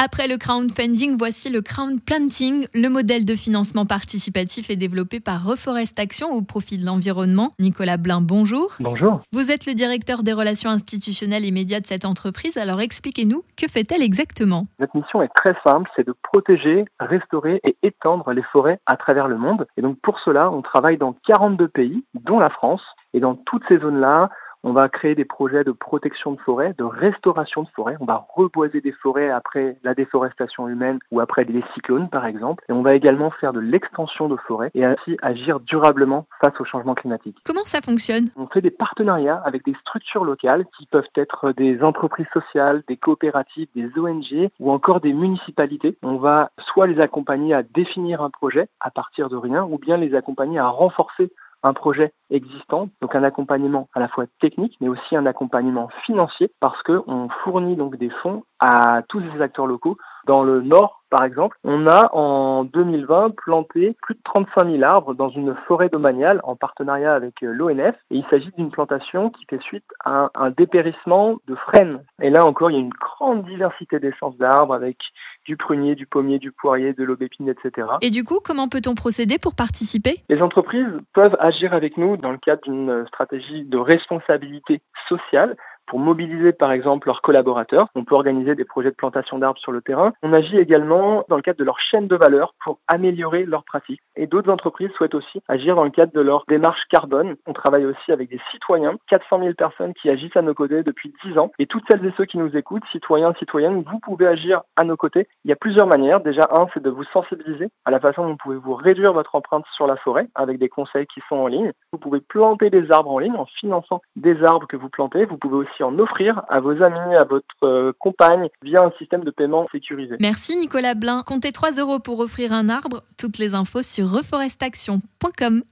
Après le crowdfunding, voici le crowdplanting. Le modèle de financement participatif est développé par Reforest Action au profit de l'environnement. Nicolas Blin, bonjour. Bonjour. Vous êtes le directeur des relations institutionnelles et médias de cette entreprise. Alors expliquez-nous, que fait-elle exactement? Notre mission est très simple, c'est de protéger, restaurer et étendre les forêts à travers le monde. Et donc pour cela, on travaille dans 42 pays, dont la France. Et dans toutes ces zones-là, on va créer des projets de protection de forêt, de restauration de forêt. On va reboiser des forêts après la déforestation humaine ou après les cyclones, par exemple. Et on va également faire de l'extension de forêt et ainsi agir durablement face au changement climatique. Comment ça fonctionne? On fait des partenariats avec des structures locales qui peuvent être des entreprises sociales, des coopératives, des ONG ou encore des municipalités. On va soit les accompagner à définir un projet à partir de rien ou bien les accompagner à renforcer un projet existant, donc un accompagnement à la fois technique, mais aussi un accompagnement financier, parce qu'on fournit donc des fonds à tous ces acteurs locaux. Dans le nord par exemple, on a en 2020 planté plus de 35 000 arbres dans une forêt domaniale en partenariat avec euh, l'ONF. Et il s'agit d'une plantation qui fait suite à un dépérissement de frênes. Et là encore, il y a une grande diversité d'essences d'arbres avec du prunier, du pommier, du poirier, de l'aubépine, etc. Et du coup, comment peut-on procéder pour participer? Les entreprises peuvent agir avec nous dans le cadre d'une stratégie de responsabilité sociale pour mobiliser par exemple leurs collaborateurs. On peut organiser des projets de plantation d'arbres sur le terrain. On agit également dans le cadre de leur chaîne de valeur pour améliorer leurs pratiques. Et d'autres entreprises souhaitent aussi agir dans le cadre de leur démarche carbone. On travaille aussi avec des citoyens, 400 000 personnes qui agissent à nos côtés depuis 10 ans. Et toutes celles et ceux qui nous écoutent, citoyens, citoyennes, vous pouvez agir à nos côtés. Il y a plusieurs manières. Déjà, un, c'est de vous sensibiliser à la façon dont vous pouvez vous réduire votre empreinte sur la forêt avec des conseils qui sont en ligne. Vous pouvez planter des arbres en ligne en finançant des arbres que vous plantez. Vous pouvez aussi en offrir à vos amis, à votre euh, compagne via un système de paiement sécurisé. Merci Nicolas Blin. Comptez 3 euros pour offrir un arbre. Toutes les infos sur reforestaction.com.